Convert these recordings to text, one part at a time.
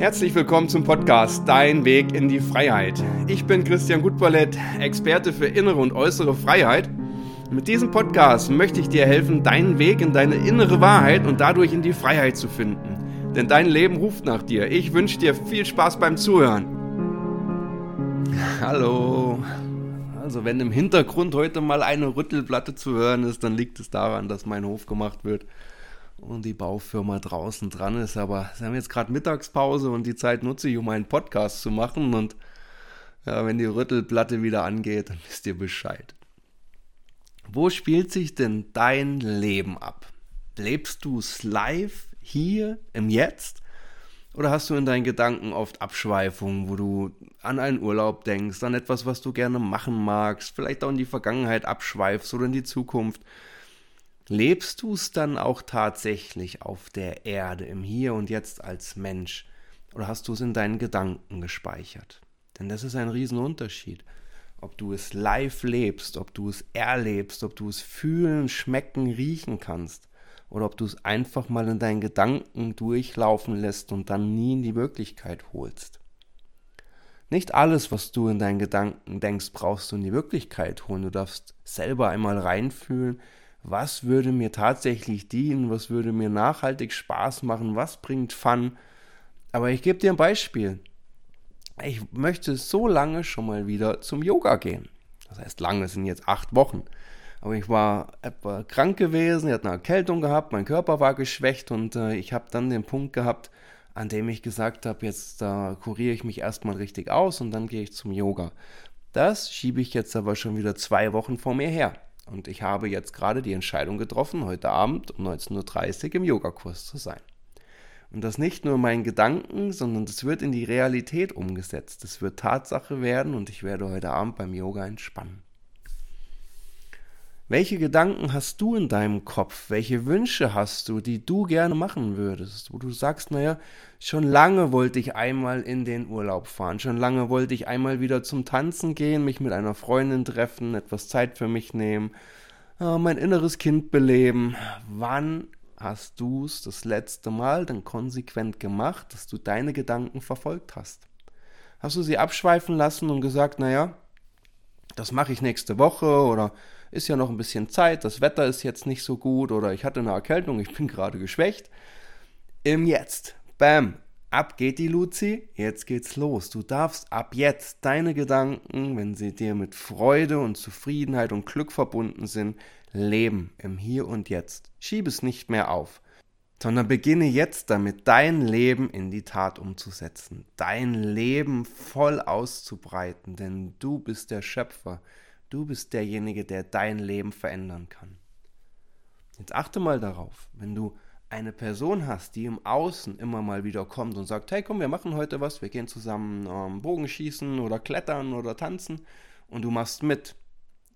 Herzlich willkommen zum Podcast Dein Weg in die Freiheit. Ich bin Christian Gutballett, Experte für innere und äußere Freiheit. Mit diesem Podcast möchte ich dir helfen, deinen Weg in deine innere Wahrheit und dadurch in die Freiheit zu finden. Denn dein Leben ruft nach dir. Ich wünsche dir viel Spaß beim Zuhören. Hallo. Also wenn im Hintergrund heute mal eine Rüttelplatte zu hören ist, dann liegt es daran, dass mein Hof gemacht wird und die Baufirma draußen dran ist. Aber sie haben jetzt gerade Mittagspause und die Zeit nutze ich, um einen Podcast zu machen. Und ja, wenn die Rüttelplatte wieder angeht, dann wisst ihr Bescheid. Wo spielt sich denn dein Leben ab? Lebst du es live hier im Jetzt? Oder hast du in deinen Gedanken oft Abschweifungen, wo du an einen Urlaub denkst, an etwas, was du gerne machen magst, vielleicht auch in die Vergangenheit abschweifst oder in die Zukunft? Lebst du es dann auch tatsächlich auf der Erde, im Hier und Jetzt als Mensch? Oder hast du es in deinen Gedanken gespeichert? Denn das ist ein Riesenunterschied. Ob du es live lebst, ob du es erlebst, ob du es fühlen, schmecken, riechen kannst. Oder ob du es einfach mal in deinen Gedanken durchlaufen lässt und dann nie in die Wirklichkeit holst. Nicht alles, was du in deinen Gedanken denkst, brauchst du in die Wirklichkeit holen. Du darfst selber einmal reinfühlen, was würde mir tatsächlich dienen, was würde mir nachhaltig Spaß machen, was bringt Fun. Aber ich gebe dir ein Beispiel. Ich möchte so lange schon mal wieder zum Yoga gehen. Das heißt, lange sind jetzt acht Wochen. Aber ich war etwa krank gewesen, ich hatte eine Erkältung gehabt, mein Körper war geschwächt und äh, ich habe dann den Punkt gehabt, an dem ich gesagt habe, jetzt äh, kuriere ich mich erstmal richtig aus und dann gehe ich zum Yoga. Das schiebe ich jetzt aber schon wieder zwei Wochen vor mir her. Und ich habe jetzt gerade die Entscheidung getroffen, heute Abend um 19.30 Uhr im Yogakurs zu sein. Und das nicht nur mein Gedanken, sondern das wird in die Realität umgesetzt. Das wird Tatsache werden und ich werde heute Abend beim Yoga entspannen. Welche Gedanken hast du in deinem Kopf? Welche Wünsche hast du, die du gerne machen würdest? Wo du sagst, naja, schon lange wollte ich einmal in den Urlaub fahren, schon lange wollte ich einmal wieder zum Tanzen gehen, mich mit einer Freundin treffen, etwas Zeit für mich nehmen, mein inneres Kind beleben. Wann hast du es das letzte Mal dann konsequent gemacht, dass du deine Gedanken verfolgt hast? Hast du sie abschweifen lassen und gesagt, naja, das mache ich nächste Woche oder ist ja noch ein bisschen Zeit, das Wetter ist jetzt nicht so gut oder ich hatte eine Erkältung, ich bin gerade geschwächt. Im Jetzt, bam, ab geht die Luzi, jetzt geht's los. Du darfst ab jetzt deine Gedanken, wenn sie dir mit Freude und Zufriedenheit und Glück verbunden sind, leben im Hier und Jetzt. Schieb es nicht mehr auf, sondern beginne jetzt damit, dein Leben in die Tat umzusetzen, dein Leben voll auszubreiten, denn du bist der Schöpfer Du bist derjenige, der dein Leben verändern kann. Jetzt achte mal darauf, wenn du eine Person hast, die im Außen immer mal wieder kommt und sagt, hey komm, wir machen heute was, wir gehen zusammen ähm, Bogenschießen oder klettern oder tanzen und du machst mit,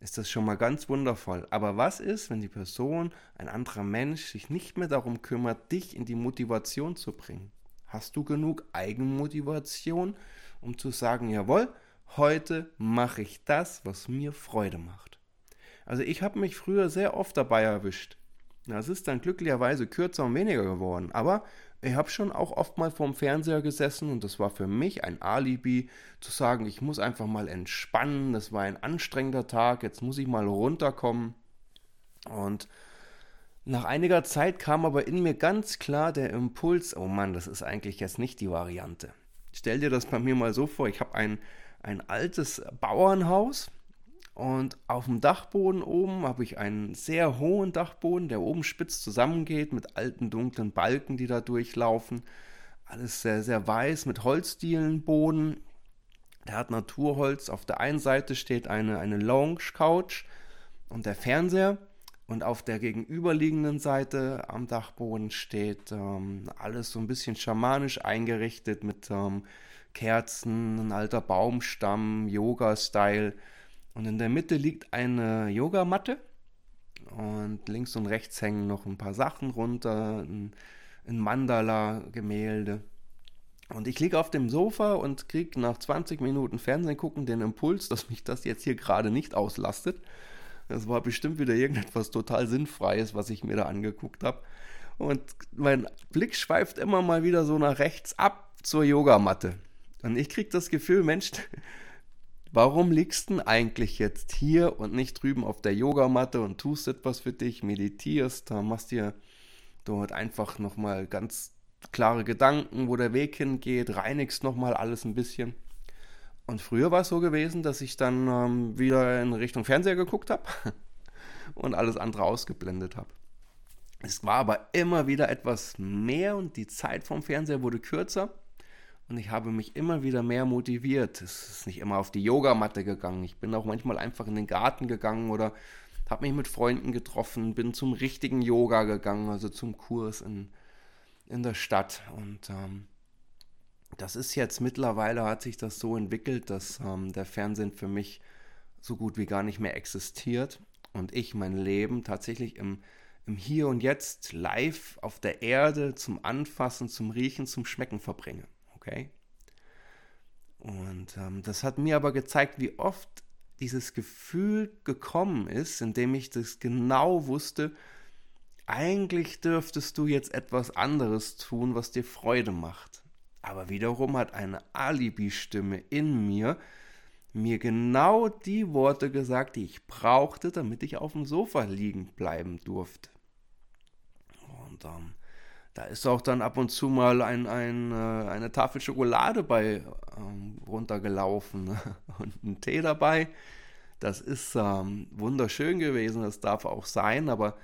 ist das schon mal ganz wundervoll. Aber was ist, wenn die Person, ein anderer Mensch, sich nicht mehr darum kümmert, dich in die Motivation zu bringen? Hast du genug Eigenmotivation, um zu sagen, jawohl, heute mache ich das, was mir Freude macht. Also ich habe mich früher sehr oft dabei erwischt. Das ist dann glücklicherweise kürzer und weniger geworden. Aber ich habe schon auch oft mal vorm Fernseher gesessen und das war für mich ein Alibi, zu sagen, ich muss einfach mal entspannen. Das war ein anstrengender Tag, jetzt muss ich mal runterkommen. Und nach einiger Zeit kam aber in mir ganz klar der Impuls, oh Mann, das ist eigentlich jetzt nicht die Variante. Stell dir das bei mir mal so vor, ich habe ein ein altes Bauernhaus und auf dem Dachboden oben habe ich einen sehr hohen Dachboden, der oben spitz zusammengeht mit alten dunklen Balken, die da durchlaufen. Alles sehr, sehr weiß mit Holzdielenboden. Der hat Naturholz. Auf der einen Seite steht eine, eine Lounge Couch und der Fernseher. Und auf der gegenüberliegenden Seite am Dachboden steht ähm, alles so ein bisschen schamanisch eingerichtet mit ähm, Kerzen, ein alter Baumstamm, Yoga-Style. Und in der Mitte liegt eine Yogamatte. Und links und rechts hängen noch ein paar Sachen runter, ein, ein Mandala-Gemälde. Und ich liege auf dem Sofa und kriege nach 20 Minuten Fernsehen gucken den Impuls, dass mich das jetzt hier gerade nicht auslastet. Das war bestimmt wieder irgendetwas total Sinnfreies, was ich mir da angeguckt habe. Und mein Blick schweift immer mal wieder so nach rechts ab zur Yogamatte. Und ich kriege das Gefühl, Mensch, warum liegst du eigentlich jetzt hier und nicht drüben auf der Yogamatte und tust etwas für dich, meditierst, machst dir dort einfach nochmal ganz klare Gedanken, wo der Weg hingeht, reinigst nochmal alles ein bisschen. Und früher war es so gewesen, dass ich dann ähm, wieder in Richtung Fernseher geguckt habe und alles andere ausgeblendet habe. Es war aber immer wieder etwas mehr und die Zeit vom Fernseher wurde kürzer und ich habe mich immer wieder mehr motiviert. Es ist nicht immer auf die Yogamatte gegangen. Ich bin auch manchmal einfach in den Garten gegangen oder habe mich mit Freunden getroffen, bin zum richtigen Yoga gegangen, also zum Kurs in, in der Stadt. Und ähm, das ist jetzt mittlerweile, hat sich das so entwickelt, dass ähm, der Fernsehen für mich so gut wie gar nicht mehr existiert und ich mein Leben tatsächlich im, im Hier und Jetzt live auf der Erde zum Anfassen, zum Riechen, zum Schmecken verbringe. Okay? Und ähm, das hat mir aber gezeigt, wie oft dieses Gefühl gekommen ist, in dem ich das genau wusste, eigentlich dürftest du jetzt etwas anderes tun, was dir Freude macht. Aber wiederum hat eine Alibi-Stimme in mir mir genau die Worte gesagt, die ich brauchte, damit ich auf dem Sofa liegen bleiben durfte. Und ähm, da ist auch dann ab und zu mal ein, ein, äh, eine Tafel Schokolade bei ähm, runtergelaufen und ein Tee dabei. Das ist ähm, wunderschön gewesen, das darf auch sein, aber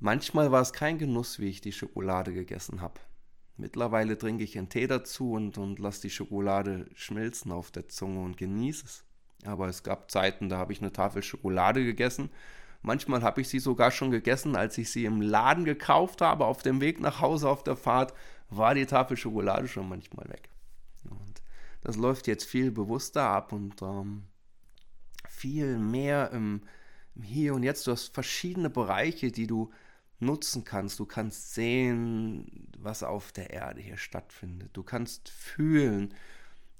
manchmal war es kein Genuss, wie ich die Schokolade gegessen habe. Mittlerweile trinke ich einen Tee dazu und, und lasse die Schokolade schmilzen auf der Zunge und genieße es. Aber es gab Zeiten, da habe ich eine Tafel Schokolade gegessen. Manchmal habe ich sie sogar schon gegessen, als ich sie im Laden gekauft habe. Auf dem Weg nach Hause auf der Fahrt war die Tafel Schokolade schon manchmal weg. Und das läuft jetzt viel bewusster ab und ähm, viel mehr im, im Hier und Jetzt. Du hast verschiedene Bereiche, die du nutzen kannst. Du kannst sehen, was auf der Erde hier stattfindet. Du kannst fühlen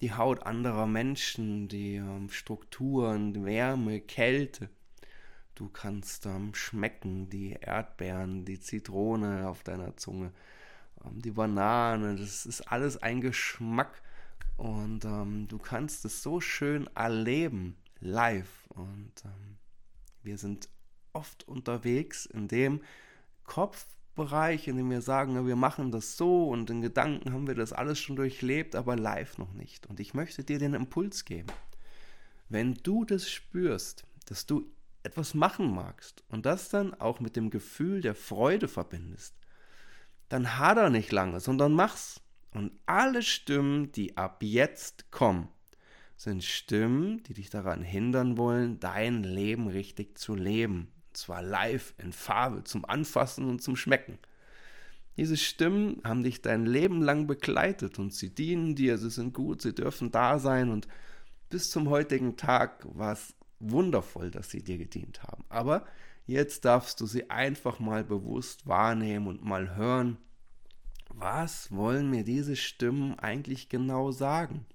die Haut anderer Menschen, die ähm, Strukturen, Wärme, Kälte. Du kannst ähm, schmecken die Erdbeeren, die Zitrone auf deiner Zunge, ähm, die Banane. Das ist alles ein Geschmack und ähm, du kannst es so schön erleben, live. Und ähm, wir sind oft unterwegs in dem Kopfbereich, in dem wir sagen, wir machen das so und in Gedanken haben wir das alles schon durchlebt, aber live noch nicht. Und ich möchte dir den Impuls geben. Wenn du das spürst, dass du etwas machen magst und das dann auch mit dem Gefühl der Freude verbindest, dann hader nicht lange, sondern mach's. Und alle Stimmen, die ab jetzt kommen, sind Stimmen, die dich daran hindern wollen, dein Leben richtig zu leben zwar live in Farbe zum Anfassen und zum Schmecken. Diese Stimmen haben dich dein Leben lang begleitet und sie dienen dir, sie sind gut, sie dürfen da sein und bis zum heutigen Tag war es wundervoll, dass sie dir gedient haben. Aber jetzt darfst du sie einfach mal bewusst wahrnehmen und mal hören, was wollen mir diese Stimmen eigentlich genau sagen?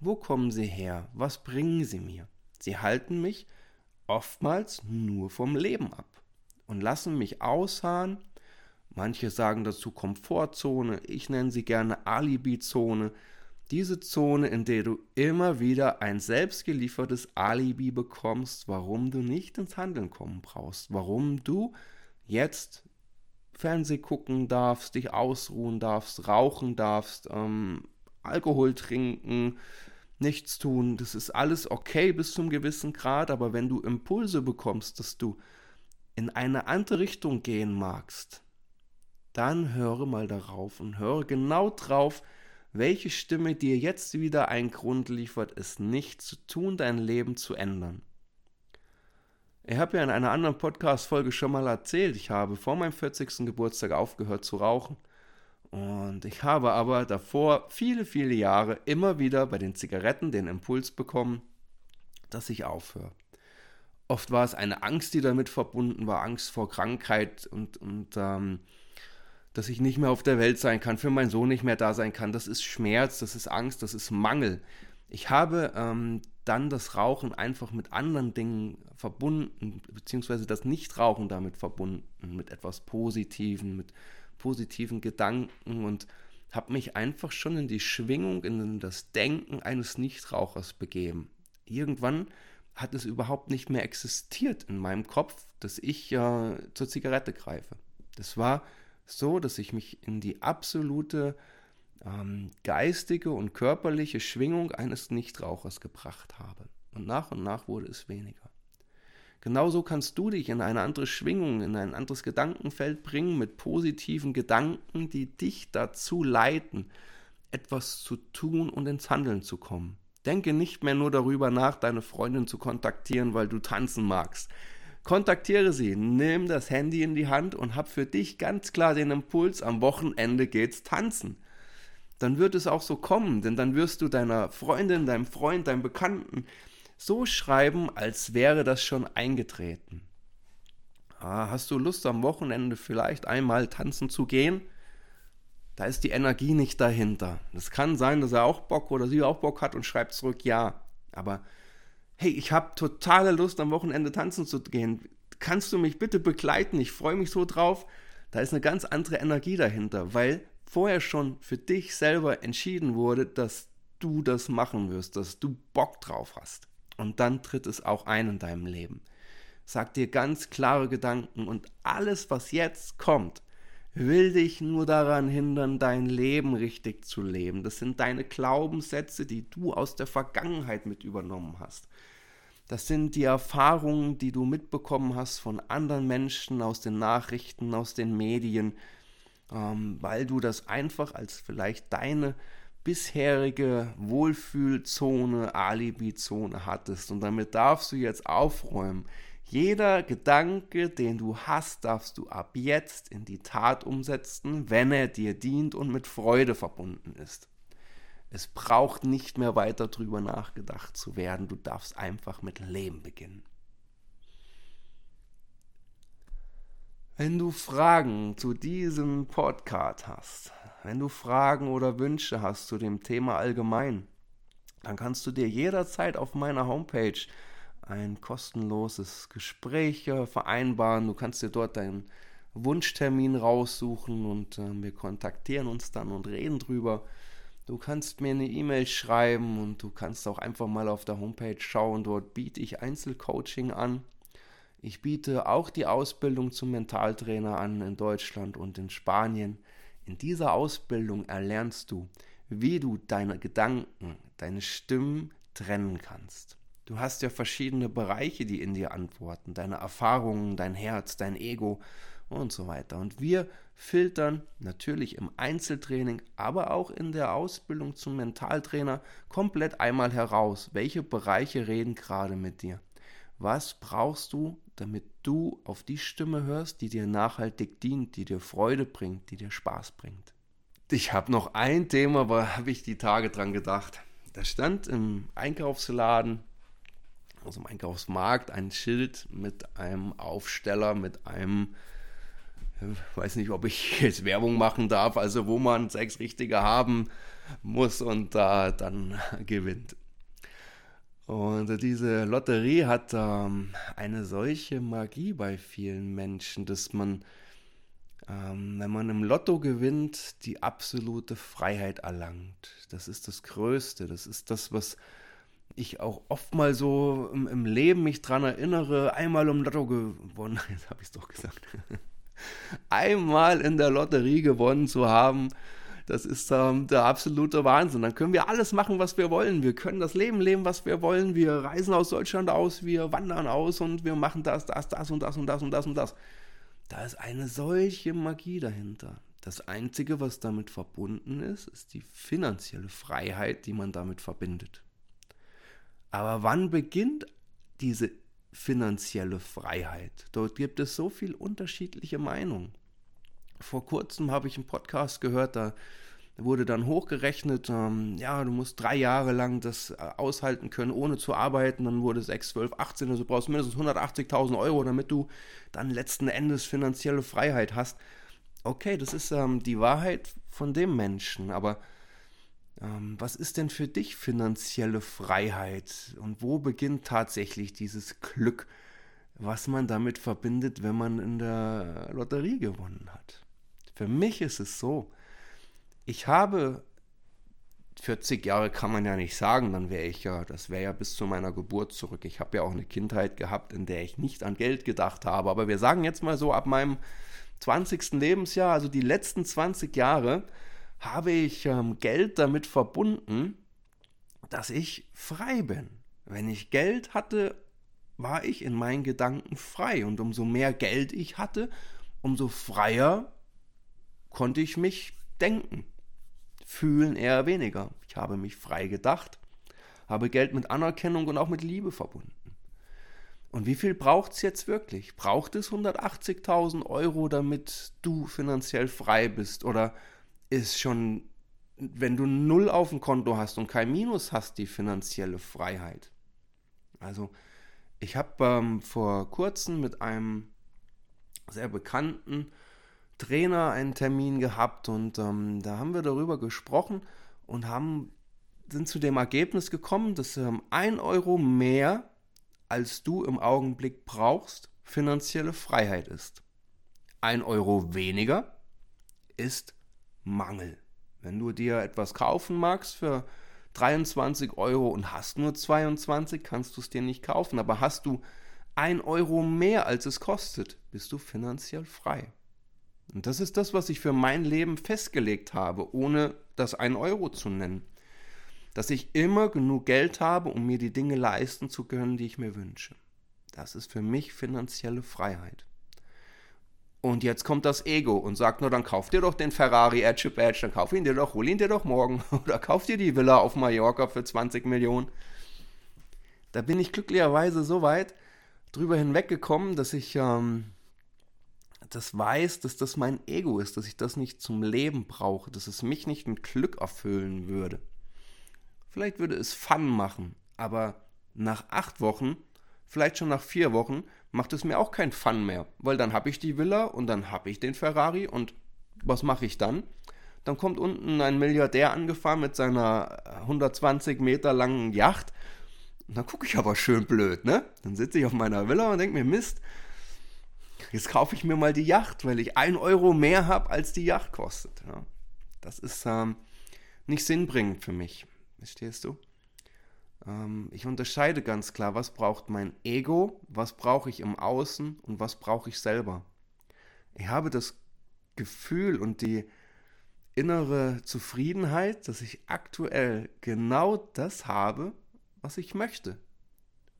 Wo kommen sie her? Was bringen sie mir? Sie halten mich oftmals nur vom Leben ab und lassen mich ausharren. Manche sagen dazu Komfortzone, ich nenne sie gerne Alibi-Zone. Diese Zone, in der du immer wieder ein selbstgeliefertes Alibi bekommst, warum du nicht ins Handeln kommen brauchst, warum du jetzt Fernseh gucken darfst, dich ausruhen darfst, rauchen darfst, ähm, Alkohol trinken, nichts tun. Das ist alles okay bis zum gewissen Grad, aber wenn du Impulse bekommst, dass du in eine andere Richtung gehen magst, dann höre mal darauf und höre genau drauf, welche Stimme dir jetzt wieder einen Grund liefert, es nicht zu tun, dein Leben zu ändern. Ich habe ja in einer anderen Podcast-Folge schon mal erzählt, ich habe vor meinem 40. Geburtstag aufgehört zu rauchen. Und ich habe aber davor viele, viele Jahre immer wieder bei den Zigaretten den Impuls bekommen, dass ich aufhöre. Oft war es eine Angst, die damit verbunden war, Angst vor Krankheit und, und ähm, dass ich nicht mehr auf der Welt sein kann, für meinen Sohn nicht mehr da sein kann. Das ist Schmerz, das ist Angst, das ist Mangel. Ich habe ähm, dann das Rauchen einfach mit anderen Dingen verbunden, beziehungsweise das Nichtrauchen damit verbunden, mit etwas Positiven, mit positiven Gedanken und habe mich einfach schon in die Schwingung, in das Denken eines Nichtrauchers begeben. Irgendwann hat es überhaupt nicht mehr existiert in meinem Kopf, dass ich äh, zur Zigarette greife. Das war so, dass ich mich in die absolute ähm, geistige und körperliche Schwingung eines Nichtrauchers gebracht habe. Und nach und nach wurde es weniger. Genauso kannst du dich in eine andere Schwingung, in ein anderes Gedankenfeld bringen mit positiven Gedanken, die dich dazu leiten, etwas zu tun und ins Handeln zu kommen. Denke nicht mehr nur darüber nach, deine Freundin zu kontaktieren, weil du tanzen magst. Kontaktiere sie, nimm das Handy in die Hand und hab für dich ganz klar den Impuls, am Wochenende geht's tanzen. Dann wird es auch so kommen, denn dann wirst du deiner Freundin, deinem Freund, deinem Bekannten so schreiben, als wäre das schon eingetreten. Ah, hast du Lust am Wochenende vielleicht einmal tanzen zu gehen? Da ist die Energie nicht dahinter. Es kann sein, dass er auch Bock oder sie auch Bock hat und schreibt zurück ja. Aber hey, ich habe totale Lust am Wochenende tanzen zu gehen. Kannst du mich bitte begleiten? Ich freue mich so drauf. Da ist eine ganz andere Energie dahinter, weil vorher schon für dich selber entschieden wurde, dass du das machen wirst, dass du Bock drauf hast. Und dann tritt es auch ein in deinem Leben. Sag dir ganz klare Gedanken und alles, was jetzt kommt, will dich nur daran hindern, dein Leben richtig zu leben. Das sind deine Glaubenssätze, die du aus der Vergangenheit mit übernommen hast. Das sind die Erfahrungen, die du mitbekommen hast von anderen Menschen, aus den Nachrichten, aus den Medien, ähm, weil du das einfach als vielleicht deine bisherige Wohlfühlzone, Alibi-Zone hattest. Und damit darfst du jetzt aufräumen. Jeder Gedanke, den du hast, darfst du ab jetzt in die Tat umsetzen, wenn er dir dient und mit Freude verbunden ist. Es braucht nicht mehr weiter drüber nachgedacht zu werden. Du darfst einfach mit Leben beginnen. Wenn du Fragen zu diesem Podcast hast, wenn du Fragen oder Wünsche hast zu dem Thema allgemein, dann kannst du dir jederzeit auf meiner Homepage ein kostenloses Gespräch äh, vereinbaren. Du kannst dir dort deinen Wunschtermin raussuchen und äh, wir kontaktieren uns dann und reden drüber. Du kannst mir eine E-Mail schreiben und du kannst auch einfach mal auf der Homepage schauen. Dort biete ich Einzelcoaching an. Ich biete auch die Ausbildung zum Mentaltrainer an in Deutschland und in Spanien. In dieser Ausbildung erlernst du, wie du deine Gedanken, deine Stimmen trennen kannst. Du hast ja verschiedene Bereiche, die in dir antworten, deine Erfahrungen, dein Herz, dein Ego und so weiter. Und wir filtern natürlich im Einzeltraining, aber auch in der Ausbildung zum Mentaltrainer komplett einmal heraus, welche Bereiche reden gerade mit dir. Was brauchst du, damit du auf die Stimme hörst, die dir nachhaltig dient, die dir Freude bringt, die dir Spaß bringt? Ich habe noch ein Thema, aber habe ich die Tage dran gedacht. Da stand im Einkaufsladen aus dem Einkaufsmarkt ein Schild mit einem Aufsteller, mit einem, äh, weiß nicht, ob ich jetzt Werbung machen darf, also wo man sechs Richtige haben muss und da dann gewinnt. Und diese Lotterie hat ähm, eine solche Magie bei vielen Menschen, dass man, ähm, wenn man im Lotto gewinnt, die absolute Freiheit erlangt. Das ist das Größte. Das ist das, was ich auch oft mal so im, im Leben mich dran erinnere, einmal im Lotto gewonnen, jetzt habe ich es doch gesagt, einmal in der Lotterie gewonnen zu haben, das ist ähm, der absolute Wahnsinn. Dann können wir alles machen, was wir wollen. Wir können das Leben leben, was wir wollen. Wir reisen aus Deutschland aus, wir wandern aus und wir machen das, das, das und das und das und das und das. Da ist eine solche Magie dahinter. Das Einzige, was damit verbunden ist, ist die finanzielle Freiheit, die man damit verbindet. Aber wann beginnt diese finanzielle Freiheit? Dort gibt es so viel unterschiedliche Meinungen. Vor kurzem habe ich einen Podcast gehört, da wurde dann hochgerechnet, ähm, ja, du musst drei Jahre lang das äh, aushalten können, ohne zu arbeiten. Dann wurde 6, 12, 18, also du brauchst mindestens 180.000 Euro, damit du dann letzten Endes finanzielle Freiheit hast. Okay, das ist ähm, die Wahrheit von dem Menschen, aber was ist denn für dich finanzielle Freiheit und wo beginnt tatsächlich dieses Glück, was man damit verbindet, wenn man in der Lotterie gewonnen hat? Für mich ist es so, ich habe 40 Jahre kann man ja nicht sagen, dann wäre ich ja, das wäre ja bis zu meiner Geburt zurück. Ich habe ja auch eine Kindheit gehabt, in der ich nicht an Geld gedacht habe. Aber wir sagen jetzt mal so, ab meinem 20. Lebensjahr, also die letzten 20 Jahre, habe ich ähm, Geld damit verbunden, dass ich frei bin. Wenn ich Geld hatte, war ich in meinen Gedanken frei. Und umso mehr Geld ich hatte, umso freier konnte ich mich denken fühlen eher weniger. Ich habe mich frei gedacht, habe Geld mit Anerkennung und auch mit Liebe verbunden. Und wie viel braucht es jetzt wirklich? Braucht es 180.000 Euro, damit du finanziell frei bist? Oder ist schon, wenn du null auf dem Konto hast und kein Minus hast, die finanzielle Freiheit? Also, ich habe ähm, vor kurzem mit einem sehr bekannten Trainer einen Termin gehabt und ähm, da haben wir darüber gesprochen und haben, sind zu dem Ergebnis gekommen, dass ähm, ein Euro mehr, als du im Augenblick brauchst, finanzielle Freiheit ist. Ein Euro weniger ist Mangel. Wenn du dir etwas kaufen magst für 23 Euro und hast nur 22, kannst du es dir nicht kaufen. Aber hast du ein Euro mehr, als es kostet, bist du finanziell frei. Und das ist das, was ich für mein Leben festgelegt habe, ohne das ein Euro zu nennen. Dass ich immer genug Geld habe, um mir die Dinge leisten zu können, die ich mir wünsche. Das ist für mich finanzielle Freiheit. Und jetzt kommt das Ego und sagt nur, dann kauf dir doch den Ferrari Edge Badge, dann kauf ihn dir doch, hol ihn dir doch morgen oder kauf dir die Villa auf Mallorca für 20 Millionen. Da bin ich glücklicherweise so weit drüber hinweggekommen, dass ich ähm, das weiß, dass das mein Ego ist, dass ich das nicht zum Leben brauche, dass es mich nicht mit Glück erfüllen würde. Vielleicht würde es Fun machen, aber nach acht Wochen, vielleicht schon nach vier Wochen, macht es mir auch kein Fun mehr, weil dann habe ich die Villa und dann habe ich den Ferrari und was mache ich dann? Dann kommt unten ein Milliardär angefahren mit seiner 120 Meter langen Yacht. Und dann gucke ich aber schön blöd, ne? Dann sitze ich auf meiner Villa und denke mir, Mist, jetzt kaufe ich mir mal die Yacht, weil ich ein Euro mehr habe, als die Yacht kostet. Ja. Das ist ähm, nicht sinnbringend für mich. Verstehst du? Ähm, ich unterscheide ganz klar, was braucht mein Ego, was brauche ich im Außen und was brauche ich selber. Ich habe das Gefühl und die innere Zufriedenheit, dass ich aktuell genau das habe, was ich möchte.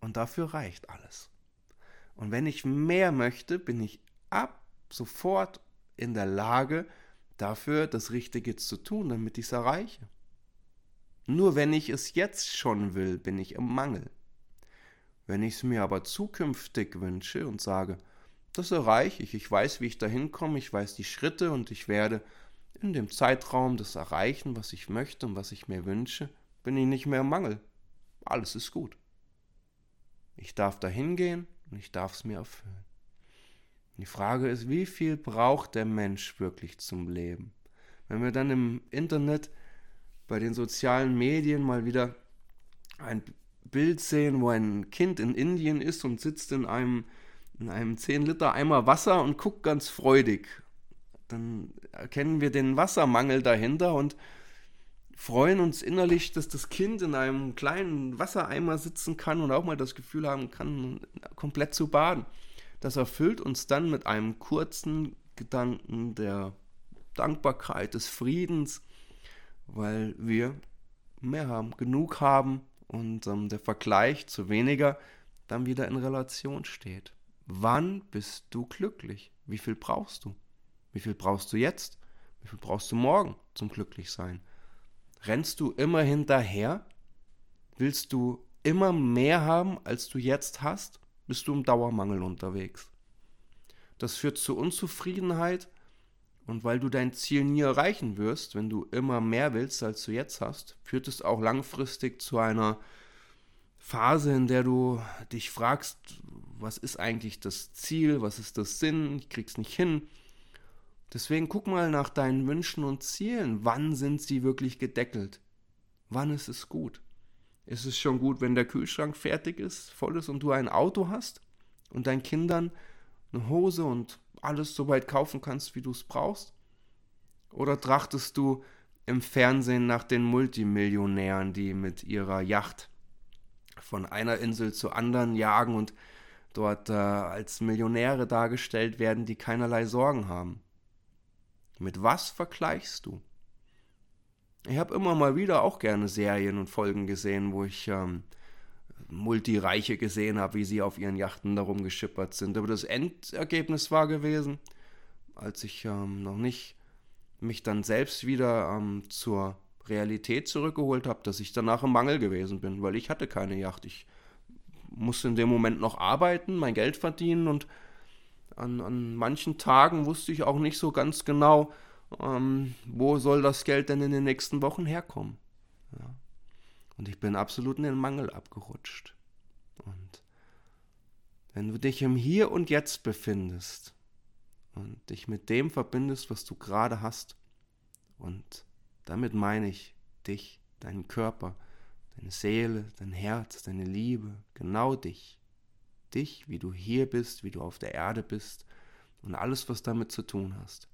Und dafür reicht alles. Und wenn ich mehr möchte, bin ich ab sofort in der Lage, dafür das Richtige zu tun, damit ich es erreiche. Nur wenn ich es jetzt schon will, bin ich im Mangel. Wenn ich es mir aber zukünftig wünsche und sage, das erreiche ich, ich weiß, wie ich dahin komme, ich weiß die Schritte und ich werde in dem Zeitraum das erreichen, was ich möchte und was ich mir wünsche, bin ich nicht mehr im Mangel. Alles ist gut. Ich darf dahin gehen, und ich darf es mir erfüllen. Die Frage ist, wie viel braucht der Mensch wirklich zum Leben? Wenn wir dann im Internet bei den sozialen Medien mal wieder ein Bild sehen, wo ein Kind in Indien ist und sitzt in einem, in einem 10 Liter Eimer Wasser und guckt ganz freudig, dann erkennen wir den Wassermangel dahinter und freuen uns innerlich, dass das Kind in einem kleinen Wassereimer sitzen kann und auch mal das Gefühl haben kann, komplett zu baden. Das erfüllt uns dann mit einem kurzen Gedanken der Dankbarkeit, des Friedens, weil wir mehr haben, genug haben und ähm, der Vergleich zu weniger dann wieder in Relation steht. Wann bist du glücklich? Wie viel brauchst du? Wie viel brauchst du jetzt? Wie viel brauchst du morgen zum Glücklichsein? Rennst du immer hinterher? Willst du immer mehr haben, als du jetzt hast? Bist du im Dauermangel unterwegs? Das führt zu Unzufriedenheit und weil du dein Ziel nie erreichen wirst, wenn du immer mehr willst, als du jetzt hast, führt es auch langfristig zu einer Phase, in der du dich fragst, was ist eigentlich das Ziel, was ist das Sinn, ich krieg's nicht hin, Deswegen guck mal nach deinen Wünschen und Zielen. Wann sind sie wirklich gedeckelt? Wann ist es gut? Ist es schon gut, wenn der Kühlschrank fertig ist, voll ist und du ein Auto hast und deinen Kindern eine Hose und alles so weit kaufen kannst, wie du es brauchst? Oder trachtest du im Fernsehen nach den Multimillionären, die mit ihrer Yacht von einer Insel zur anderen jagen und dort äh, als Millionäre dargestellt werden, die keinerlei Sorgen haben? Mit was vergleichst du? Ich habe immer mal wieder auch gerne Serien und Folgen gesehen, wo ich ähm, Multireiche gesehen habe, wie sie auf ihren Yachten darum geschippert sind. Aber das Endergebnis war gewesen, als ich ähm, noch nicht mich dann selbst wieder ähm, zur Realität zurückgeholt habe, dass ich danach im Mangel gewesen bin, weil ich hatte keine Yacht. Ich musste in dem Moment noch arbeiten, mein Geld verdienen und an, an manchen Tagen wusste ich auch nicht so ganz genau, ähm, wo soll das Geld denn in den nächsten Wochen herkommen. Und ich bin absolut in den Mangel abgerutscht. Und wenn du dich im Hier und Jetzt befindest und dich mit dem verbindest, was du gerade hast, und damit meine ich dich, deinen Körper, deine Seele, dein Herz, deine Liebe, genau dich. Dich, wie du hier bist, wie du auf der Erde bist und alles, was damit zu tun hast.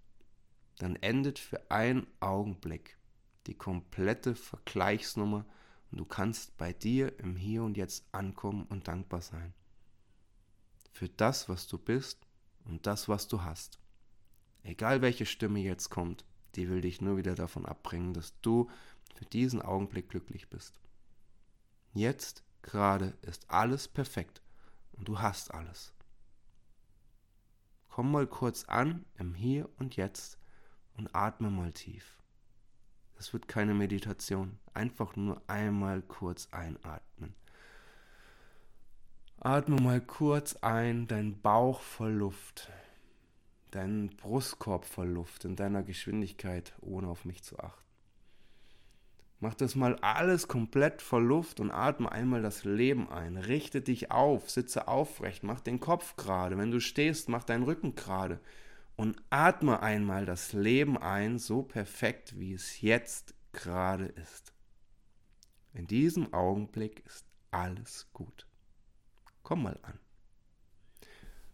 Dann endet für einen Augenblick die komplette Vergleichsnummer und du kannst bei dir im Hier und Jetzt ankommen und dankbar sein. Für das, was du bist und das, was du hast. Egal welche Stimme jetzt kommt, die will dich nur wieder davon abbringen, dass du für diesen Augenblick glücklich bist. Jetzt gerade ist alles perfekt und du hast alles. Komm mal kurz an im Hier und Jetzt und atme mal tief. Es wird keine Meditation. Einfach nur einmal kurz einatmen. Atme mal kurz ein, dein Bauch voll Luft, deinen Brustkorb voll Luft in deiner Geschwindigkeit, ohne auf mich zu achten. Mach das mal alles komplett voll Luft und atme einmal das Leben ein. Richte dich auf, sitze aufrecht, mach den Kopf gerade. Wenn du stehst, mach deinen Rücken gerade und atme einmal das Leben ein, so perfekt, wie es jetzt gerade ist. In diesem Augenblick ist alles gut. Komm mal an.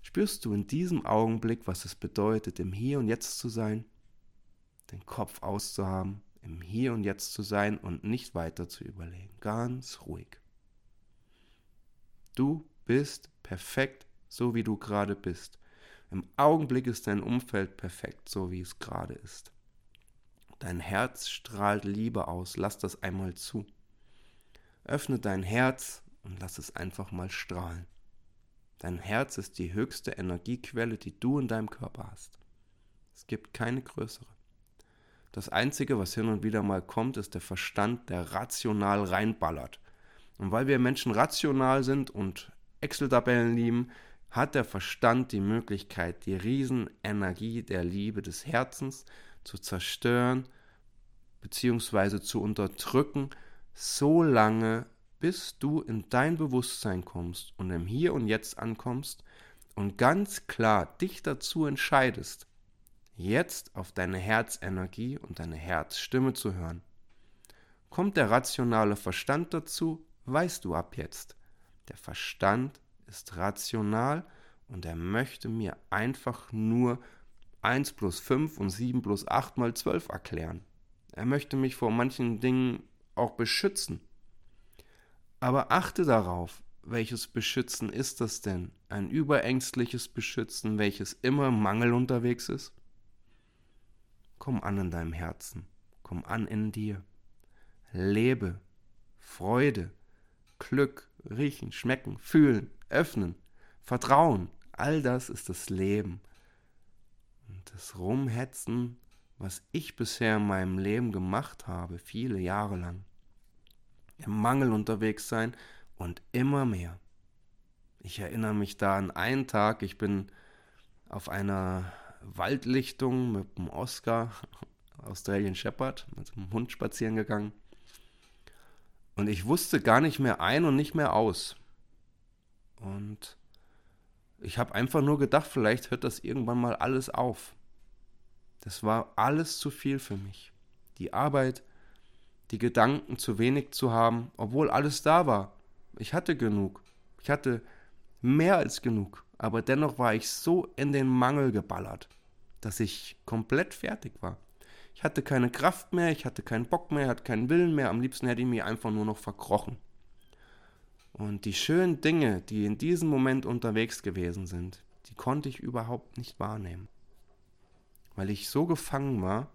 Spürst du in diesem Augenblick, was es bedeutet, im Hier und Jetzt zu sein, den Kopf auszuhaben, im Hier und Jetzt zu sein und nicht weiter zu überlegen. Ganz ruhig. Du bist perfekt, so wie du gerade bist. Im Augenblick ist dein Umfeld perfekt, so wie es gerade ist. Dein Herz strahlt Liebe aus, lass das einmal zu. Öffne dein Herz und lass es einfach mal strahlen. Dein Herz ist die höchste Energiequelle, die du in deinem Körper hast. Es gibt keine größere. Das Einzige, was hin und wieder mal kommt, ist der Verstand, der rational reinballert. Und weil wir Menschen rational sind und Excel-Tabellen lieben, hat der Verstand die Möglichkeit, die Riesenenergie der Liebe des Herzens zu zerstören bzw. zu unterdrücken, so lange, bis du in dein Bewusstsein kommst und im Hier und Jetzt ankommst und ganz klar dich dazu entscheidest, jetzt auf deine Herzenergie und deine Herzstimme zu hören. Kommt der rationale Verstand dazu, weißt du ab jetzt. Der Verstand ist rational und er möchte mir einfach nur 1 plus 5 und 7 plus 8 mal 12 erklären. Er möchte mich vor manchen Dingen auch beschützen. Aber achte darauf, welches Beschützen ist das denn? Ein überängstliches Beschützen, welches immer im Mangel unterwegs ist? Komm an in deinem Herzen, komm an in dir. Lebe, Freude, Glück, riechen, schmecken, fühlen, öffnen, Vertrauen, all das ist das Leben. Und das Rumhetzen, was ich bisher in meinem Leben gemacht habe, viele Jahre lang. Im Mangel unterwegs sein und immer mehr. Ich erinnere mich da an einen Tag, ich bin auf einer Waldlichtung mit dem Oscar, Australian Shepherd, mit dem Hund spazieren gegangen. Und ich wusste gar nicht mehr ein und nicht mehr aus. Und ich habe einfach nur gedacht, vielleicht hört das irgendwann mal alles auf. Das war alles zu viel für mich. Die Arbeit, die Gedanken zu wenig zu haben, obwohl alles da war. Ich hatte genug. Ich hatte mehr als genug. Aber dennoch war ich so in den Mangel geballert, dass ich komplett fertig war. Ich hatte keine Kraft mehr, ich hatte keinen Bock mehr, hatte keinen Willen mehr. Am liebsten hätte ich mich einfach nur noch verkrochen. Und die schönen Dinge, die in diesem Moment unterwegs gewesen sind, die konnte ich überhaupt nicht wahrnehmen. Weil ich so gefangen war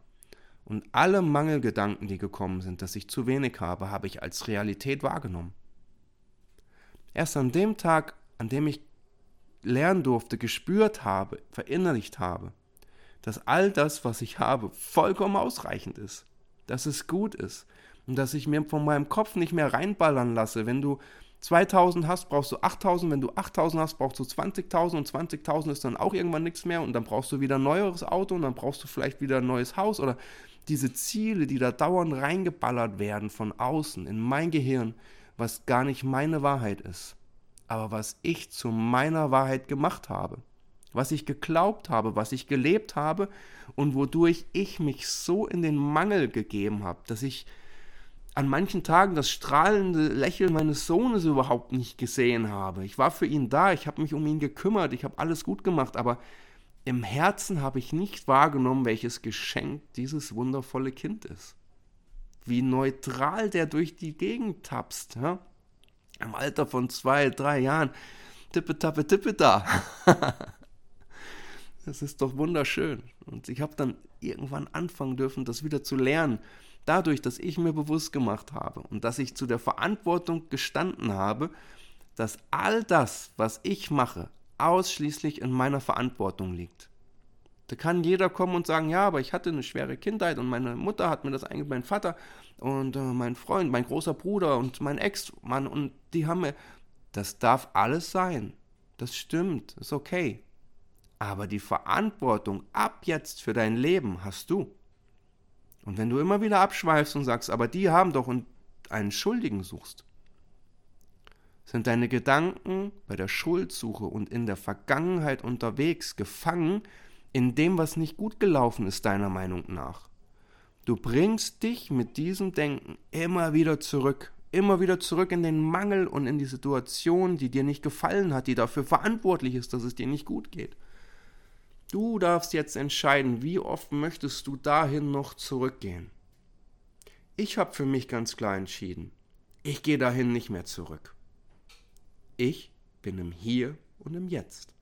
und alle Mangelgedanken, die gekommen sind, dass ich zu wenig habe, habe ich als Realität wahrgenommen. Erst an dem Tag, an dem ich lernen durfte, gespürt habe, verinnerlicht habe, dass all das, was ich habe, vollkommen ausreichend ist, dass es gut ist und dass ich mir von meinem Kopf nicht mehr reinballern lasse. Wenn du 2000 hast, brauchst du 8000, wenn du 8000 hast, brauchst du 20.000 und 20.000 ist dann auch irgendwann nichts mehr. Und dann brauchst du wieder ein neueres Auto. Und dann brauchst du vielleicht wieder ein neues Haus. Oder diese Ziele, die da dauernd reingeballert werden von außen in mein Gehirn, was gar nicht meine Wahrheit ist, aber was ich zu meiner Wahrheit gemacht habe, was ich geglaubt habe, was ich gelebt habe und wodurch ich mich so in den Mangel gegeben habe, dass ich an manchen Tagen das strahlende Lächeln meines Sohnes überhaupt nicht gesehen habe. Ich war für ihn da, ich habe mich um ihn gekümmert, ich habe alles gut gemacht, aber im Herzen habe ich nicht wahrgenommen, welches Geschenk dieses wundervolle Kind ist. Wie neutral der durch die Gegend tapst. Ja? Im Alter von zwei, drei Jahren. Tippe, tappe, tippe da. das ist doch wunderschön. Und ich habe dann irgendwann anfangen dürfen, das wieder zu lernen. Dadurch, dass ich mir bewusst gemacht habe und dass ich zu der Verantwortung gestanden habe, dass all das, was ich mache, ausschließlich in meiner Verantwortung liegt. Da kann jeder kommen und sagen, ja, aber ich hatte eine schwere Kindheit und meine Mutter hat mir das eigentlich, mein Vater und äh, mein Freund, mein großer Bruder und mein Ex-Mann und die haben mir, das darf alles sein. Das stimmt, ist okay. Aber die Verantwortung ab jetzt für dein Leben hast du. Und wenn du immer wieder abschweifst und sagst, aber die haben doch und einen Schuldigen suchst, sind deine Gedanken bei der Schuldsuche und in der Vergangenheit unterwegs gefangen in dem, was nicht gut gelaufen ist, deiner Meinung nach. Du bringst dich mit diesem Denken immer wieder zurück, immer wieder zurück in den Mangel und in die Situation, die dir nicht gefallen hat, die dafür verantwortlich ist, dass es dir nicht gut geht. Du darfst jetzt entscheiden, wie oft möchtest du dahin noch zurückgehen. Ich habe für mich ganz klar entschieden, ich gehe dahin nicht mehr zurück. Ich bin im Hier und im Jetzt.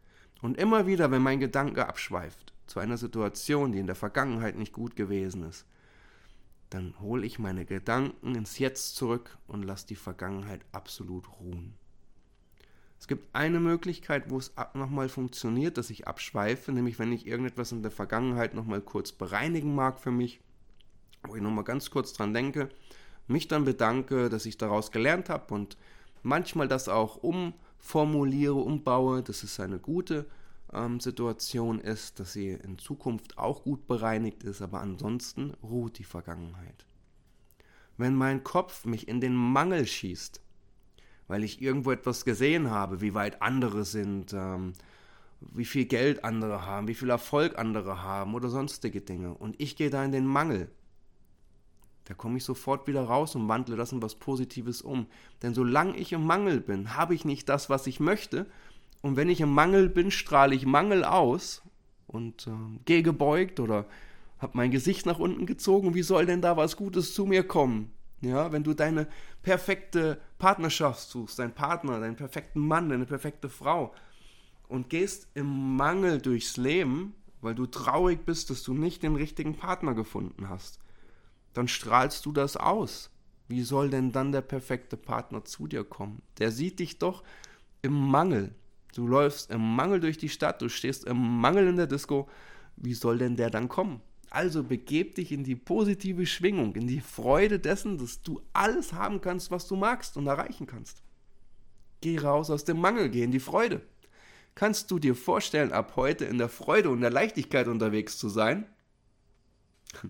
Und immer wieder, wenn mein Gedanke abschweift zu einer Situation, die in der Vergangenheit nicht gut gewesen ist, dann hole ich meine Gedanken ins Jetzt zurück und lasse die Vergangenheit absolut ruhen. Es gibt eine Möglichkeit, wo es nochmal funktioniert, dass ich abschweife, nämlich wenn ich irgendetwas in der Vergangenheit nochmal kurz bereinigen mag für mich, wo ich nochmal ganz kurz dran denke, mich dann bedanke, dass ich daraus gelernt habe und manchmal das auch umformuliere, umbaue, dass es eine gute ähm, Situation ist, dass sie in Zukunft auch gut bereinigt ist, aber ansonsten ruht die Vergangenheit. Wenn mein Kopf mich in den Mangel schießt, weil ich irgendwo etwas gesehen habe, wie weit andere sind, ähm, wie viel Geld andere haben, wie viel Erfolg andere haben oder sonstige Dinge, und ich gehe da in den Mangel, da komme ich sofort wieder raus und wandle das in was Positives um. Denn solange ich im Mangel bin, habe ich nicht das, was ich möchte. Und wenn ich im Mangel bin, strahle ich Mangel aus und äh, gehe gebeugt oder habe mein Gesicht nach unten gezogen. Wie soll denn da was Gutes zu mir kommen? Ja, wenn du deine perfekte Partnerschaft suchst, deinen Partner, deinen perfekten Mann, deine perfekte Frau und gehst im Mangel durchs Leben, weil du traurig bist, dass du nicht den richtigen Partner gefunden hast, dann strahlst du das aus. Wie soll denn dann der perfekte Partner zu dir kommen? Der sieht dich doch im Mangel. Du läufst im Mangel durch die Stadt, du stehst im Mangel in der Disco. Wie soll denn der dann kommen? Also begeb dich in die positive Schwingung, in die Freude dessen, dass du alles haben kannst, was du magst und erreichen kannst. Geh raus aus dem Mangel, geh in die Freude. Kannst du dir vorstellen, ab heute in der Freude und der Leichtigkeit unterwegs zu sein?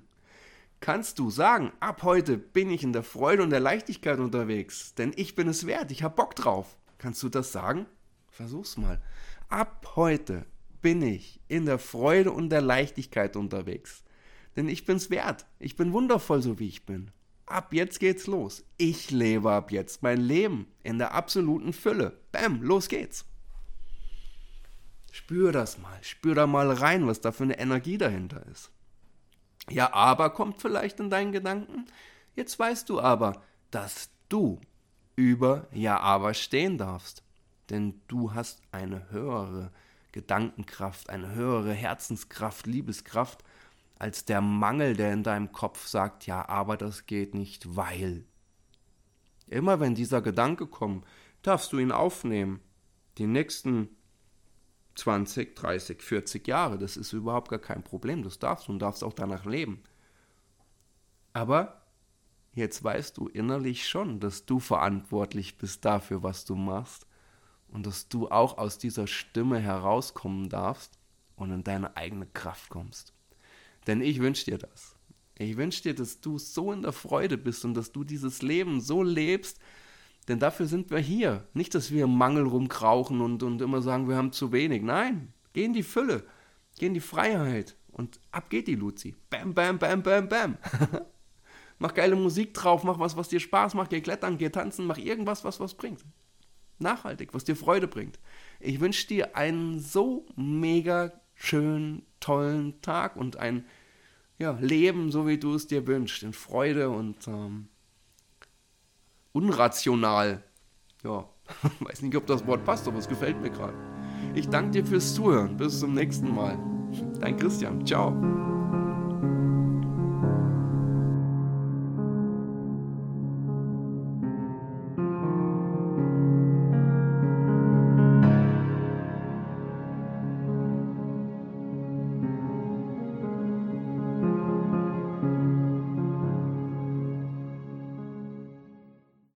kannst du sagen, ab heute bin ich in der Freude und der Leichtigkeit unterwegs, denn ich bin es wert, ich habe Bock drauf. Kannst du das sagen? Versuch's mal. Ab heute bin ich in der Freude und der Leichtigkeit unterwegs. Denn ich bin's wert. Ich bin wundervoll, so wie ich bin. Ab jetzt geht's los. Ich lebe ab jetzt mein Leben in der absoluten Fülle. Bam, los geht's. Spür das mal. Spür da mal rein, was da für eine Energie dahinter ist. Ja, aber kommt vielleicht in deinen Gedanken. Jetzt weißt du aber, dass du über Ja, aber stehen darfst. Denn du hast eine höhere Gedankenkraft, eine höhere Herzenskraft, Liebeskraft als der Mangel, der in deinem Kopf sagt, ja, aber das geht nicht, weil. Immer wenn dieser Gedanke kommt, darfst du ihn aufnehmen. Die nächsten 20, 30, 40 Jahre, das ist überhaupt gar kein Problem, das darfst du und darfst auch danach leben. Aber jetzt weißt du innerlich schon, dass du verantwortlich bist dafür, was du machst und dass du auch aus dieser Stimme herauskommen darfst und in deine eigene Kraft kommst. Denn ich wünsche dir das. Ich wünsche dir, dass du so in der Freude bist und dass du dieses Leben so lebst, denn dafür sind wir hier. Nicht, dass wir im Mangel rumkrauchen und, und immer sagen, wir haben zu wenig. Nein, geh in die Fülle, geh in die Freiheit und ab geht die Luzi. Bam, bam, bam, bam, bam. mach geile Musik drauf, mach was, was dir Spaß macht, geh klettern, geh tanzen, mach irgendwas, was was bringt nachhaltig, was dir Freude bringt. Ich wünsche dir einen so mega schönen, tollen Tag und ein ja, Leben, so wie du es dir wünschst, in Freude und ähm, unrational. Ja, weiß nicht, ob das Wort passt, aber es gefällt mir gerade. Ich danke dir fürs Zuhören. Bis zum nächsten Mal. Dein Christian. Ciao.